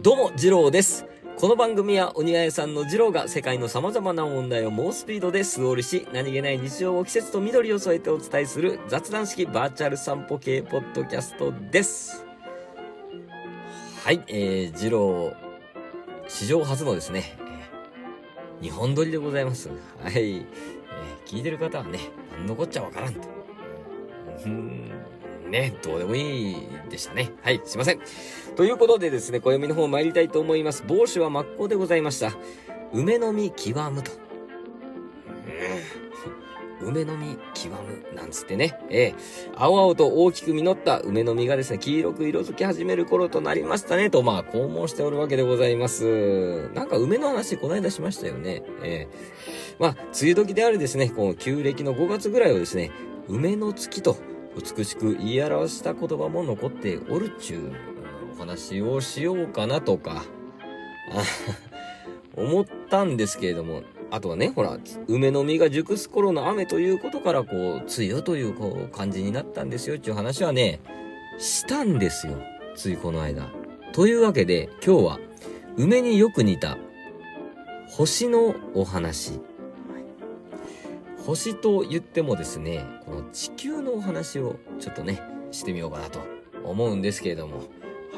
どうも、二郎です。この番組は、鬼谷さんの二郎が世界の様々な問題を猛スピードで素通りし、何気ない日常を季節と緑を添えてお伝えする雑談式バーチャル散歩系ポッドキャストです。はい、えー、二郎、史上初のですね、えー、日本撮りでございます。はい、えー、聞いてる方はね、残っちゃわからんと。うんね、どうでもいいでしたね。はい、すいません。ということでですね、暦の方参りたいと思います。帽子は真っ向でございました。梅の実極むと。梅の実極むなんつってね、ええ青々と大きく実った梅の実がですね、黄色く色づき始める頃となりましたね、と、まあ、肛門しておるわけでございます。なんか梅の話、この間しましたよね。ええまあ、梅雨時であるですね、この旧暦の5月ぐらいをですね、梅の月と美しく言い表した言葉も残っておるちゅうお話をしようかなとか、思ったんですけれども、あとはね、ほら、梅の実が熟す頃の雨ということから、こう、梅雨というこう感じになったんですよっていう話はね、したんですよ。ついこの間。というわけで、今日は、梅によく似た、星のお話。星と言ってもですね、この地球のお話をちょっとね、してみようかなと思うんですけれども、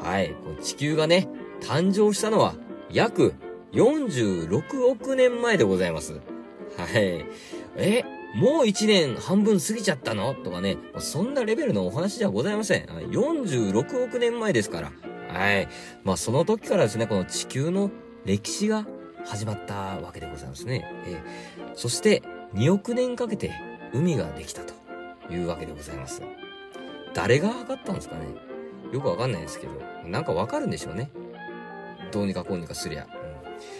はい、この地球がね、誕生したのは約46億年前でございます。はい。え、もう1年半分過ぎちゃったの？とかね、そんなレベルのお話じゃございません。46億年前ですから。はい。まあその時からですね、この地球の歴史が始まったわけでございますね。えーそして2億年かけて海ができたというわけでございます。誰が測ったんですかねよくわかんないですけど、なんかわかるんでしょうね。どうにかこうにかすりゃ。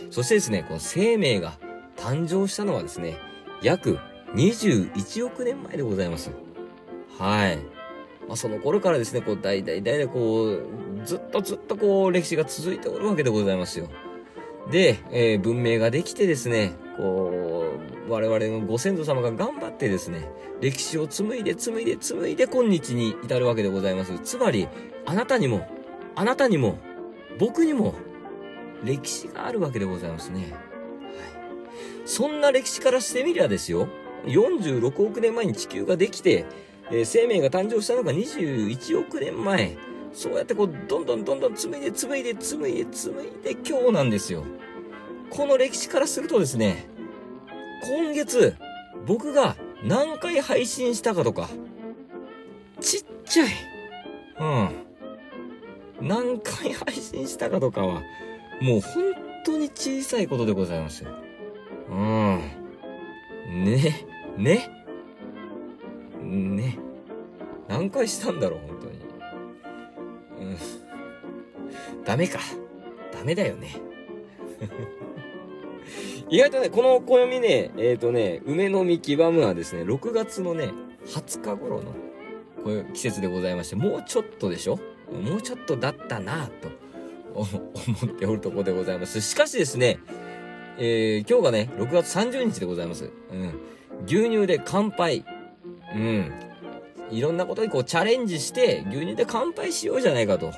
うん、そしてですね、この生命が誕生したのはですね、約21億年前でございます。はい。まあ、その頃からですね、こう、代々代々こう、ずっとずっとこう、歴史が続いておるわけでございますよ。で、えー文明ができてですね、こう、我々のご先祖様が頑張ってですね、歴史を紡いで紡いで紡いで今日に至るわけでございます。つまり、あなたにも、あなたにも、僕にも、歴史があるわけでございますね。はい。そんな歴史からしてみりゃですよ、46億年前に地球ができて、えー生命が誕生したのが21億年前。そうやってこう、どんどんどんどん紡いで紡いで紡いで紡いで今日なんですよ。この歴史からするとですね、今月、僕が何回配信したかとか、ちっちゃい。うん。何回配信したかとかは、もう本当に小さいことでございますよ。うん。ね、ね、ね。何回したんだろう、本当に。うん。ダメか。ダメだよね。意外とね、この暦ね、えっ、とね、梅の実極むはですね、6月のね、20日頃の、こういう季節でございまして、もうちょっとでしょ？もうちょっとだったなぁと、思っておるところでございます。しかしですね、えー、今日がね、6月30日でございます。うん。牛乳で乾杯。うん。いろんなことにこうチャレンジして、牛乳で乾杯しようじゃないかと。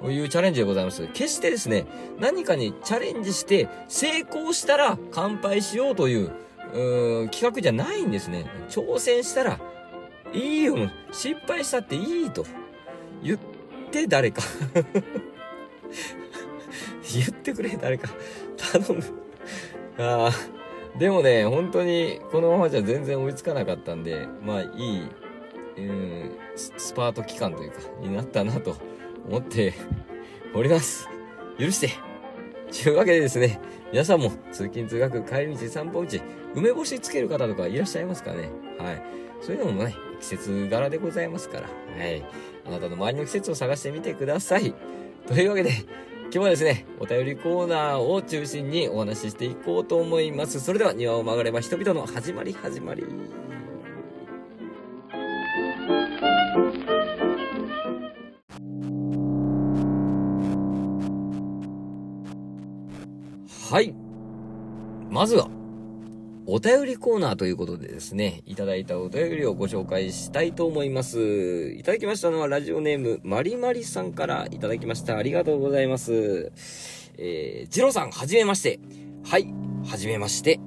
こういうチャレンジでございます。決してですね、何かにチャレンジして、成功したら乾杯しようという、うーん企画じゃないんですね。挑戦したら、いいよ、失敗したっていいと。言って誰か。言ってくれ、誰か。頼む。ああ。でもね、本当に、このままじゃ全然追いつかなかったんで、まあ、いい、うん、スパート期間というか、になったなと思っております。許して。というわけでですね、皆さんも通勤通学、帰り道、散歩道、梅干しつける方とかいらっしゃいますかねはい。そういうのもね、季節柄でございますから、はい。あなたの周りの季節を探してみてください。というわけで、今日はですね、お便りコーナーを中心にお話ししていこうと思います。それでは、庭を曲がれば人々の始まり始まり。はい。まずは、お便りコーナーということでですね、いただいたお便りをご紹介したいと思います。いただきましたのはラジオネーム、まりまりさんからいただきました。ありがとうございます。えー、ジロさん、はじめまして。はい、はじめまして。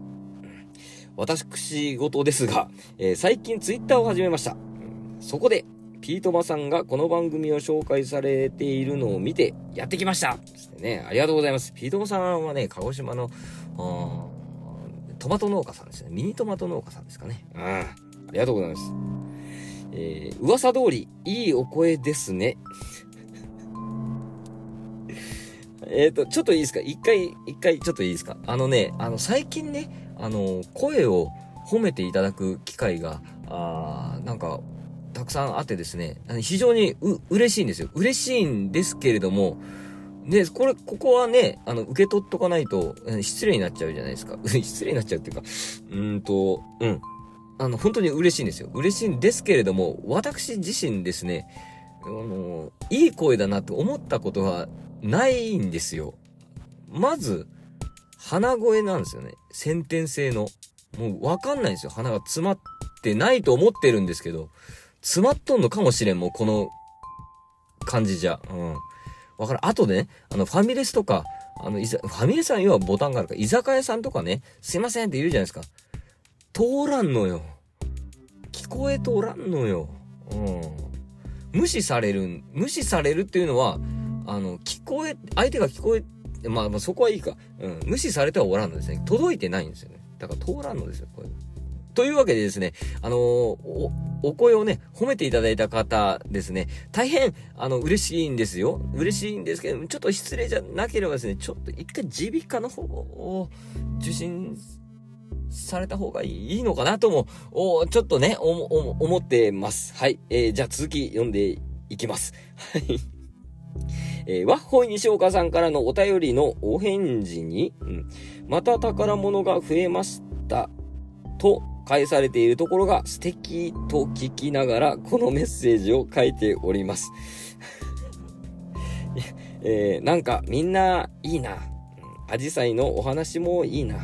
私事ですが、えー、最近ツイッターを始めました。そこで、ピートマさんがこの番組を紹介されているのを見てやってきました。ね、ありがとうございます。ピートマさんはね、鹿児島の、トマト農家さんですね。ミニトマト農家さんですかね。うん。ありがとうございます。えー、噂通り、いいお声ですね。えっと、ちょっといいですか？一回、一回ちょっといいですか？あのね、あの、最近ね、あの、声を褒めていただく機会が、あなんか、たくさんあってですね、非常にう、嬉しいんですよ。嬉しいんですけれども、で、これ、ここはね、あの、受け取っとかないと、失礼になっちゃうじゃないですか。失礼になっちゃうっていうか、うんと、うん。あの、本当に嬉しいんですよ。嬉しいんですけれども、私自身ですね、あの、いい声だなと思ったことはないんですよ。まず、鼻声なんですよね。先天性の。もうわかんないんですよ。鼻が詰まってないと思ってるんですけど、詰まっとんのかもしれん、もうこの感じじゃ。うん。わかる。あとね、あの、ファミレスとか、あの、いざ、ファミレスさん要はボタンがあるから、居酒屋さんとかね、すいませんって言うじゃないですか。通らんのよ。聞こえ通らんのよ。うん。無視される、無視されるっていうのは、あの、聞こえ、相手が聞こえ、まあ、まあ、そこはいいか。うん。無視されてはおらんのですね。届いてないんですよね。だから通らんのですよ、これ。というわけでですね、あのー、お、お声をね、褒めていただいた方ですね、大変、あの、嬉しいんですよ。嬉しいんですけど、ちょっと失礼じゃなければですね、ちょっと一回耳鼻科の方を受診された方がいいのかなとも、おちょっとね、お、お、思ってます。はい。えー、じゃあ続き読んでいきます。はい。えー、ワッホイ西岡さんからのお便りのお返事に、うん、また宝物が増えました。と返されているところが素敵と聞きながらこのメッセージを書いております。えー、なんかみんないいな。アジサイのお話もいいな。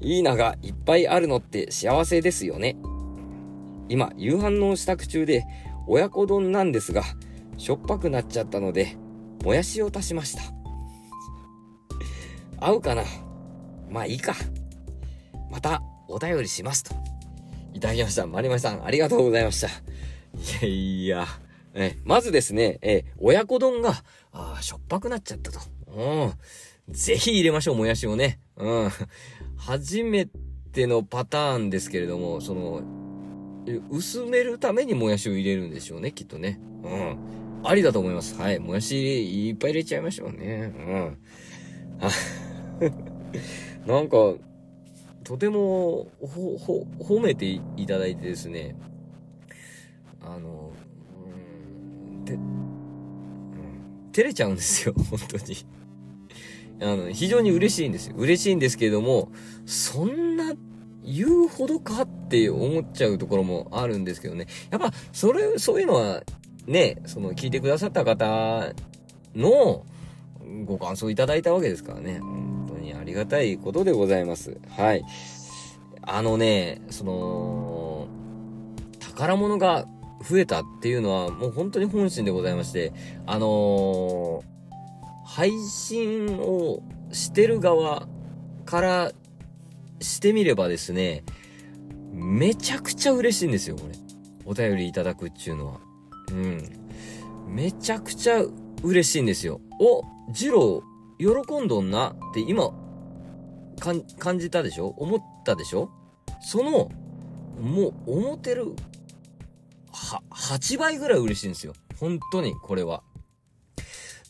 いいながいっぱいあるのって幸せですよね。今、夕飯の支度中で親子丼なんですが、しょっぱくなっちゃったので、もやしを足しました。合うかな？まあいいか。またお便りしますと。いただきました。まりまりさん、ありがとうございました。いやいや、え、まずですね、え、親子丼が、あしょっぱくなっちゃったと。うん。ぜひ入れましょう、もやしをね。うん。初めてのパターンですけれども、その、薄めるためにもやしを入れるんでしょうね、きっとね。うん。ありだと思います。はい。もやしいっぱい入れちゃいましょうね。うん。あ なんか、とても、ほ、ほ、褒めていただいてですね、あの、うん、て、うん、照れちゃうんですよ、本当に。あの、非常に嬉しいんですよ。嬉しいんですけれども、そんな言うほどかって思っちゃうところもあるんですけどね。やっぱ、それ、そういうのは、ね、その、聞いてくださった方のご感想いただいたわけですからね。ありがたいことでございます。はい。あのね、その、宝物が増えたっていうのはもう本当に本心でございまして、あのー、配信をしてる側からしてみればですね、めちゃくちゃ嬉しいんですよ、これ。お便りいただくっていうのは。うん。めちゃくちゃ嬉しいんですよ。お、ジロー、喜んどんなって今、感じたでしょ？思ったでしょ？その、もう、思ってる、は、8倍ぐらい嬉しいんですよ。本当に、これは。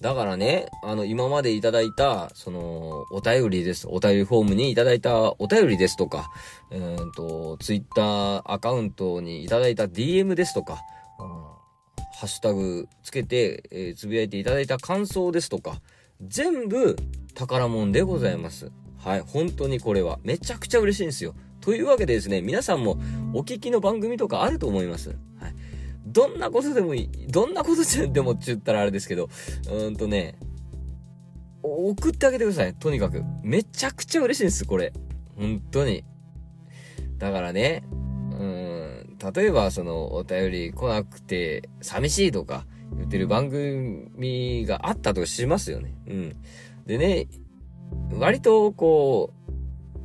だからね、あの、今までいただいた、その、お便りです。お便りフォームにいただいたお便りですとか、えっ、ー、と、ツイッターアカウントにいただいた DM ですとか、ハッシュタグつけて、えー、つぶやいていただいた感想ですとか、全部宝物でございます。はい、本当にこれは。めちゃくちゃ嬉しいんですよ。というわけでですね、皆さんもお聞きの番組とかあると思います。はい。どんなことでもいい、どんなことでもって言ったらあれですけど、うーんとね、送ってあげてください。とにかく。めちゃくちゃ嬉しいんです、これ。本当に。だからね、うん、例えばそのお便り来なくて寂しいとか言ってる番組があったとしますよね。うん。でね、割とこ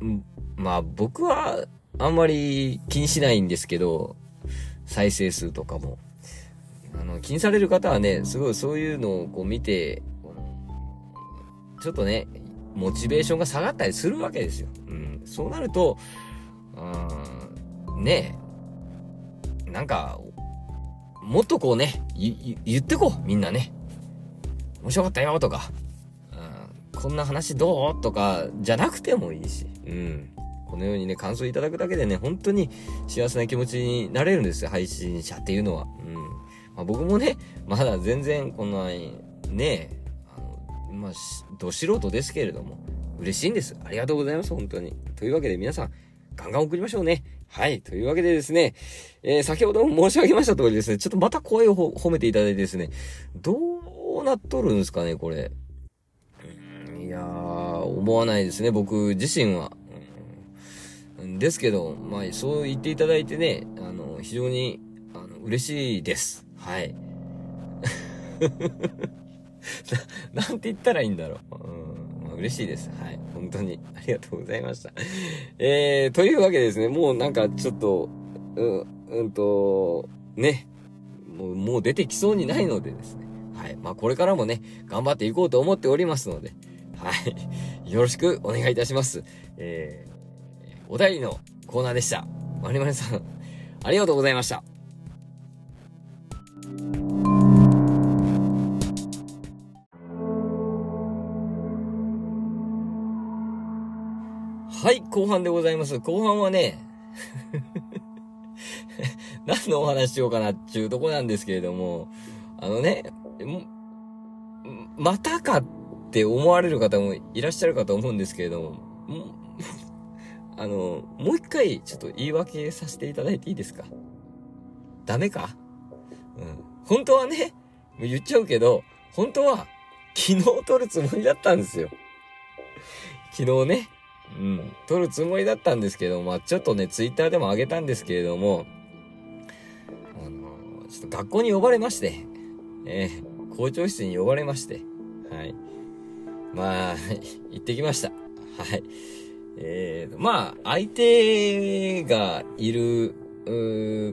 う、まあ僕はあんまり気にしないんですけど、再生数とかも。あの、気にされる方はね、すごいそういうのをこう見て、ちょっとね、モチベーションが下がったりするわけですよ。うん。そうなると、うん、ね、なんか、もっとこうね、言ってこう、みんなね。面白かったよとか、こんな話どう？とか、じゃなくてもいいし、うん。このようにね、感想いただくだけでね、本当に幸せな気持ちになれるんですよ、配信者っていうのは。うん。まあ、僕もね、まだ全然こんな、ね、あの、まあ、ど素人ですけれども、嬉しいんです。ありがとうございます、本当に。というわけで皆さん、ガンガン送りましょうね。はい。というわけでですね、えー、先ほども申し上げました通りですね、ちょっとまた声を褒めていただいてですね、どうなっとるんですかね、これ。思わないですね、僕自身は。うんですけど、まあ、そう言っていただいてね、あの、非常に、あの、嬉しいです。はい。な、なんて言ったらいいんだろう。うん、まあ、嬉しいです。はい。本当に。ありがとうございました。えー、というわけでですね、もうなんかちょっと、うん、うんと、ね、もう、もう出てきそうにないのでですね。はい。まあ、これからもね、頑張っていこうと思っておりますので、はい。よろしくお願いいたします。えー、お便りのコーナーでした。まりまりさん、ありがとうございました。はい、後半でございます。後半はね、何のお話しようかなっていうとこなんですけれども、あのね、またかっって思われる方もいらっしゃるかと思うんですけれども、あの、もう一回ちょっと言い訳させていただいていいですか？ダメか？うん。本当はね、言っちゃうけど、本当は昨日撮るつもりだったんですよ。昨日ね、うん、撮るつもりだったんですけど、まあちょっとね、ツイッターでも上げたんですけれども、あの、ちょっと学校に呼ばれまして、えー、校長室に呼ばれまして、はい。まあ、行ってきました。はい。えー、まあ、相手がいる、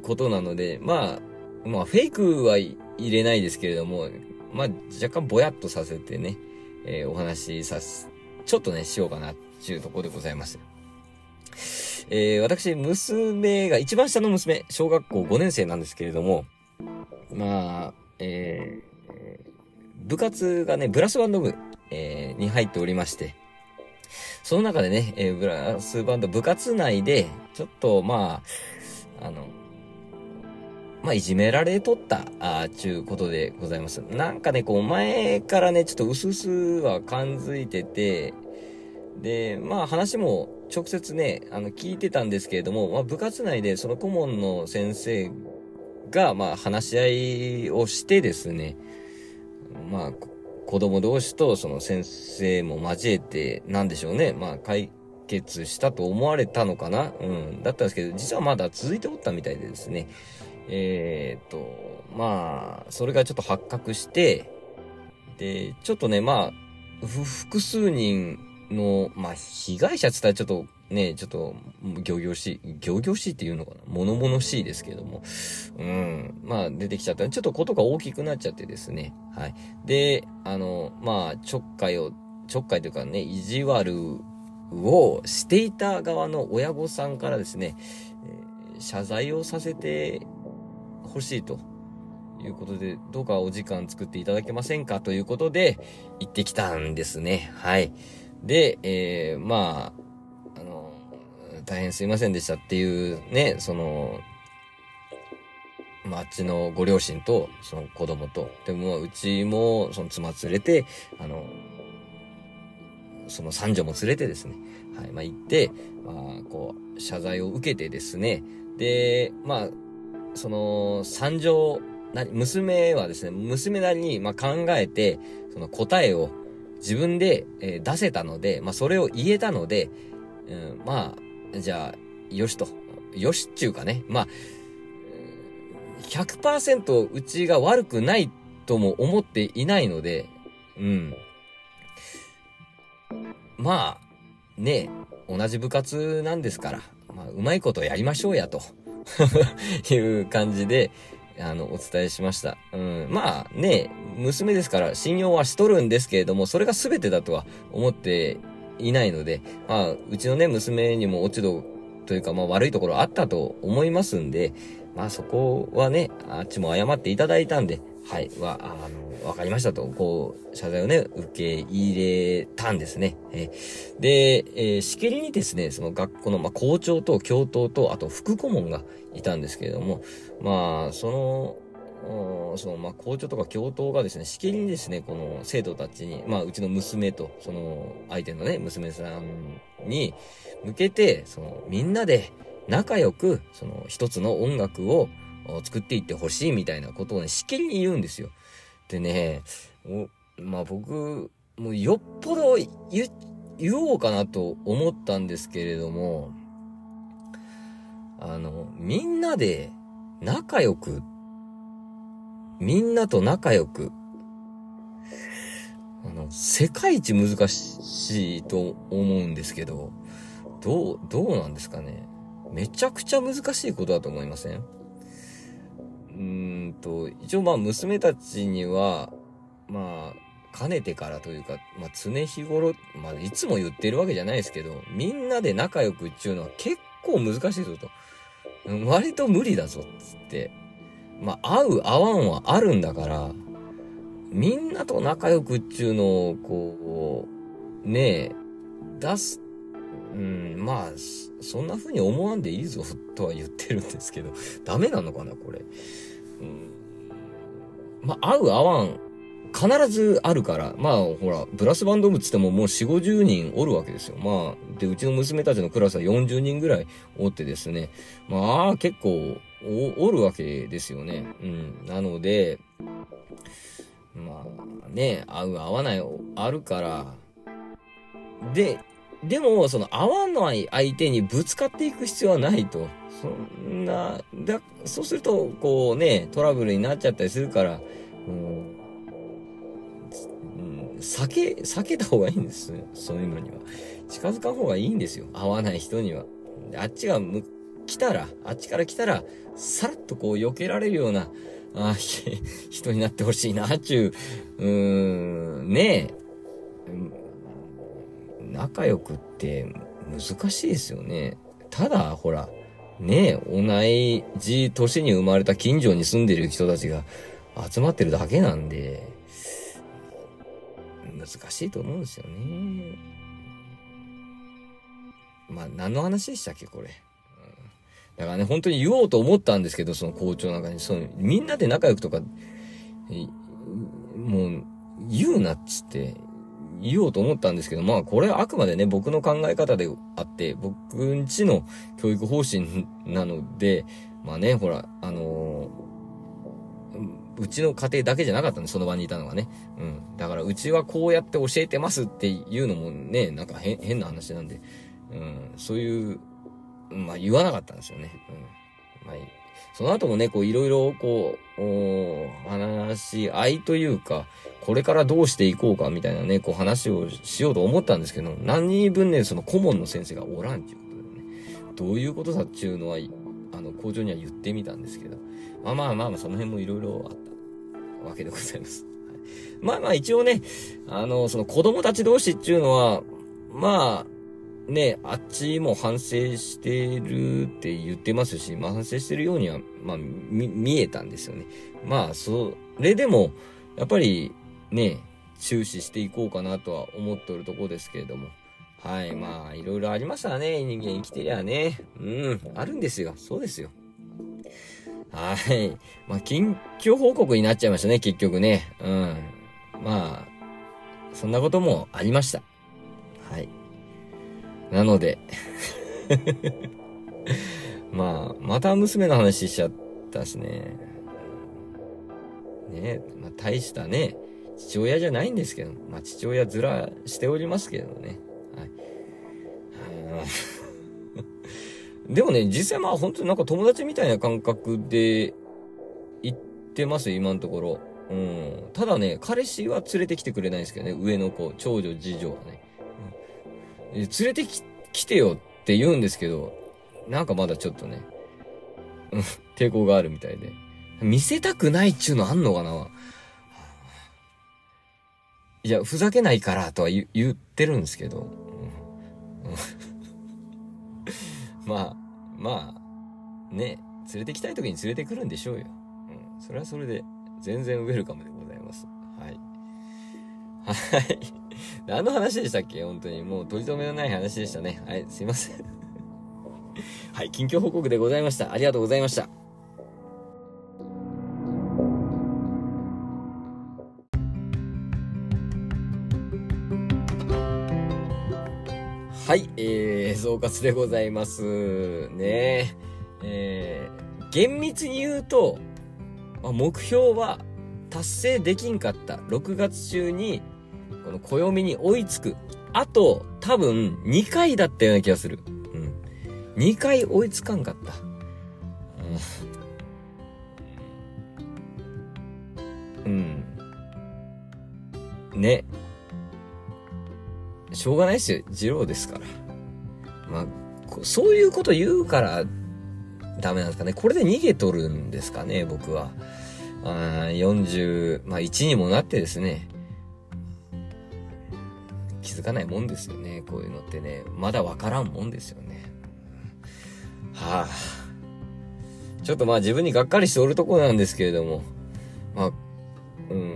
ことなので、まあ、まあ、フェイクは入れないですけれども、まあ、若干ぼやっとさせてね、えー、お話しさす、ちょっとね、しようかなちゅうところでございます。えー、私、娘が、一番下の娘、小学校5年生なんですけれども、まあ、えー、部活がね、ブラスバンド部、えー、に入っておりまして、その中でね、えー、ブラスバンド部活内で、ちょっと、まあ、あの、まあ、いじめられとった、あちゅうことでございます。なんかね、こう、前からね、ちょっと薄々は感づいてて、で、まあ話も直接ね、あの聞いてたんですけれども、まあ部活内でその顧問の先生が、まあ話し合いをしてですね、まあ子供同士とその先生も交えて、なんでしょうね、まあ解決したと思われたのかな。うん。だったんですけど、実はまだ続いておったみたいでですね、えー、っと、まあ、それがちょっと発覚して、で、ちょっとね、まあ、複数人の、まあ、被害者って言ったらちょっとね、ちょっと、行々しい、行々しいっていうのかな？物々しいですけども。うん。まあ、出てきちゃった。ちょっとことが大きくなっちゃってですね。はい。で、あの、まあ、ちょっかいを、ちょっかいというかね、意地悪をしていた側の親御さんからですね、えー、謝罪をさせてほしいと。いうことで、どうかお時間作っていただけませんか？ということで、行ってきたんですね。はい。で、えー、まあ、大変すいませんでしたっていうね、その、まあ、あっちのご両親と、その子供と、でも、うちも、その妻連れて、あの、その三女も連れてですね、はい、まあ、行って、まあ、こう、謝罪を受けてですね、で、まあ、その、三女、な、娘はですね、娘なりに、まあ、考えて、その答えを、自分で、えー、出せたので、まあ、それを言えたので、うん、まあ、じゃあ、よしと。よしっちゅうかね。まあ、100%うちが悪くないとも思っていないので、うん。まあ、ね同じ部活なんですから、まあ、うまいことやりましょうや、と いう感じで、あの、お伝えしました。うん。まあね、娘ですから信用はしとるんですけれども、それが全てだとは思っていないので、まあ、うちのね、娘にも落ち度というか、まあ悪いところあったと思いますんで、まあそこはね、あっちも謝っていただいたんで、はい、は、あの、わかりましたと、こう、謝罪をね、受け入れたんですね。え、で、えー、しきりにですね、その学校の、まあ、校長と教頭と、あと副顧問がいたんですけれども、まあ、その、その、まあ、校長とか教頭がですね、しきりにですね、この生徒たちに、まあ、うちの娘と、その、相手のね、娘さんに向けて、その、みんなで仲良く、その、一つの音楽を、作っていってほしいみたいなことをね、しきりに言うんですよ。でね、おまあ僕、もうよっぽど言、言おうかなと思ったんですけれども、あの、みんなで仲良く、みんなと仲良く、あの、世界一難しいと思うんですけど、どう、どうなんですかね。めちゃくちゃ難しいことだと思いません？うーんと、一応まあ娘たちには、まあ、かねてからというか、まあ常日頃、まあいつも言ってるわけじゃないですけど、みんなで仲良くっていうのは結構難しいぞと。割と無理だぞ、つって。まあ、合う合わんはあるんだから、みんなと仲良くっていうのを、こう、ねえ、出すうん、まあ、そんな風に思わんでいいぞ とは言ってるんですけど、ダメなのかな、これ。うん、まあ、合う合わん、必ずあるから、まあ、ほら、ブラスバンド部つってももう4、50人おるわけですよ。まあ、で、うちの娘たちのクラスは40人ぐらいおってですね、まあ、結構お、おるわけですよね。うん。なので、まあ、ね、合う合わないあるから、で、でも、その合わない相手にぶつかっていく必要はないと。そんな、だ、そうすると、こうね、トラブルになっちゃったりするから、うん、避け、避けた方がいいんです。そういうのには。近づかん方がいいんですよ。合わない人には。あっちがむ、来たら、あっちから来たら、さらっとこう避けられるような、あ 人になってほしいな、ちゅう、うーん、ねえ。仲良くって難しいですよね。ただ、ほら、ねえ、同じ年に生まれた近所に住んでる人たちが集まってるだけなんで、難しいと思うんですよね。まあ、何の話でしたっけ、これ？だからね、本当に言おうと思ったんですけど、その校長なんかに、その、みんなで仲良くとか、もう、言うなっつって言おうと思ったんですけど、まあこれはあくまでね、僕の考え方であって、僕んちの教育方針なので、まあね、ほら、あのー、うちの家庭だけじゃなかったんで、その場にいたのがね。うん。だから、うちはこうやって教えてますっていうのもね、なんか変、変な話なんで、うん、そういう、まあ言わなかったんですよね。うん。まあいい。その後もね、こういろいろこう、お話し合いというか、これからどうしていこうかみたいなね、こう話をしようと思ったんですけど、何人分ね、その顧問の先生がおらんっていうことでね、どういうことだっていうのは、あの、校長には言ってみたんですけど、まあまあまあまあ、その辺もいろいろあったわけでございます。はい、まあまあ一応ね、あの、その子供たち同士っていうのは、まあ、ね、あっちも反省してるって言ってますし、まあ反省してるようには、まあ、見、見えたんですよね。まあ、それでも、やっぱり、ね、注視していこうかなとは思っておるとこですけれども。はい、まあ、いろいろありましたね。人間生きてりゃね。うん、あるんですよ。そうですよ。はい。まあ、近況報告になっちゃいましたね、結局ね。うん。まあ、そんなこともありました。はい。なので まあ、また娘の話しちゃったしね。ねまあ、大したね、父親じゃないんですけど、まあ、父親ずらしておりますけどね。はい。でもね、実際まあ本当になんか友達みたいな感覚で行ってます、今のところ。うん。ただね、彼氏は連れてきてくれないんですけどね、上の子、長女、次女はね。連れてき、てよって言うんですけど、なんかまだちょっとね、うん、抵抗があるみたいで。見せたくないっちゅうのあんのかな？いや、ふざけないからとは言言ってるんですけど。まあ、まあ、ね、連れてきたい時に連れてくるんでしょうよ。うん。それはそれで、全然ウェルカムでございます。はい。はい。何の話でしたっけ？本当に。もう取り留めのない話でしたね。はい、すいません。はい、近況報告でございました。ありがとうございました。はい、えー、総括でございます。ねえー、厳密に言うと、まあ、目標は達成できんかった。6月中に、この暦に追いつく。あと、多分、2回だったような気がする。うん。2回追いつかんかった。うん。ね。しょうがないですよ。二郎ですから。まあ、そういうこと言うからダメなんですかね。これで逃げとるんですかね、僕は。あ40、まあ1にもなってですね。気づかないもんですよね。こういうのってね。まだわからんもんですよね。はあ。ちょっとまあ自分にがっかりしておるとこなんですけれども。まあ、うん。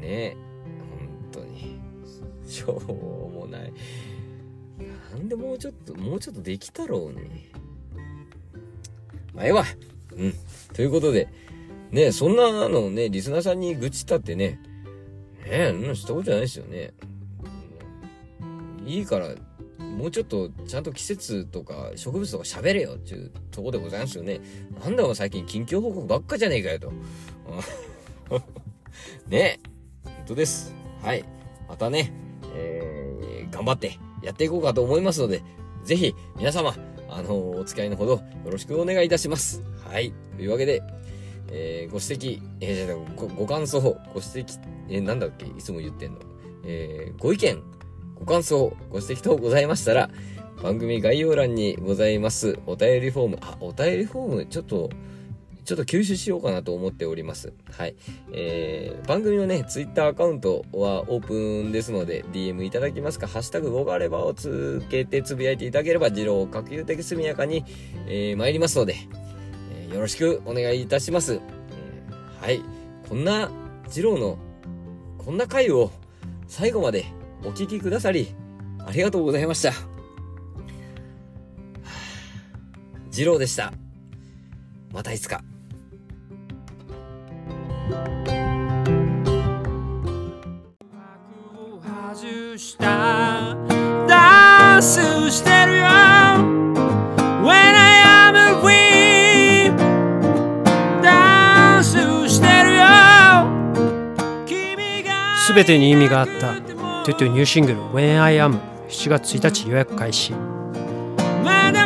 ねえ。しょうもない。なんでもうちょっと、もうちょっとできたろうね。まあ、ええわ。うん。ということで、ねそんなのね、リスナーさんに愚痴ったってね、ねえ、うん、したことじゃないですよね。いいから、もうちょっとちゃんと季節とか植物とか喋れよっていうとこでございますよね。なんだお前最近近況報告ばっかじゃねえかよと。ねえ、本当です。はい。またね、えー、頑張ってやっていこうかと思いますので、ぜひ皆様、あのー、お付き合いのほどよろしくお願いいたします。はい。というわけで、えー、ご指摘、えー、ご、ご感想、ご指摘、えー、なんだっけいつも言ってんの？えー、ご意見、ご感想、ご指摘等ございましたら、番組概要欄にございますお便りフォーム、あ、お便りフォーム、ちょっと、ちょっと吸収しようかなと思っております。はい。えー、番組のね、ツイッターアカウントはオープンですので、DM いただきますか、ハッシュタグ動があればをつけてつぶやいていただければ、次郎核有的速やかに、えー、参りますので、よろしくお願いいたします。えー、はい。こんな、次郎の、こんな回を最後までお聴きくださり、ありがとうございました。次郎でした。またいつか。ダンスしてるよ全てに意味があった。トゥトゥニューシングル When I Am 7月1日予約開始。まだ